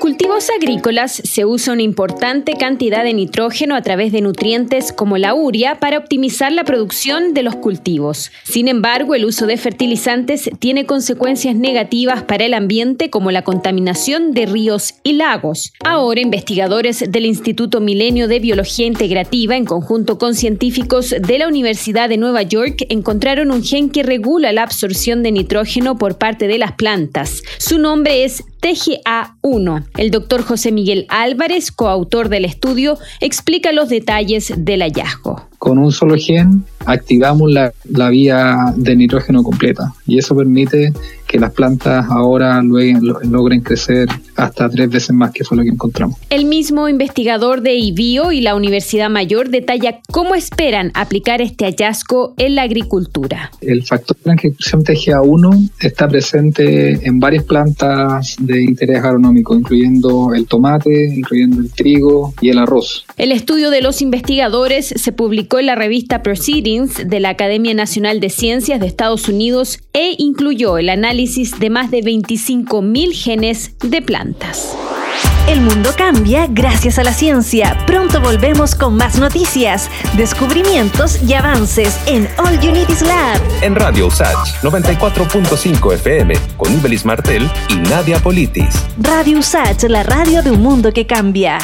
Cultivos agrícolas se usa una importante cantidad de nitrógeno a través de nutrientes como la uria para optimizar la producción de los cultivos. Sin embargo, el uso de fertilizantes tiene consecuencias negativas para el ambiente como la contaminación de ríos y lagos. Ahora, investigadores del Instituto Milenio de Biología Integrativa, en conjunto con científicos de la Universidad de Nueva York, encontraron un gen que regula la absorción de nitrógeno por parte de las plantas. Su nombre es TGA1. El doctor José Miguel Álvarez, coautor del estudio, explica los detalles del hallazgo. Con un solo gen activamos la, la vía de nitrógeno completa y eso permite que las plantas ahora logren crecer hasta tres veces más, que fue lo que encontramos. El mismo investigador de IBIO y la Universidad Mayor detalla cómo esperan aplicar este hallazgo en la agricultura. El factor de transcripción TGA1 está presente en varias plantas de interés agronómico, incluyendo el tomate, incluyendo el trigo y el arroz. El estudio de los investigadores se publicó en la revista Proceedings de la Academia Nacional de Ciencias de Estados Unidos e incluyó el análisis de más de 25.000 genes de plantas. El mundo cambia gracias a la ciencia. Pronto volvemos con más noticias, descubrimientos y avances en All Unities Lab. En Radio USACH 94.5 FM con Ibelis Martel y Nadia Politis. Radio USACH, la radio de un mundo que cambia.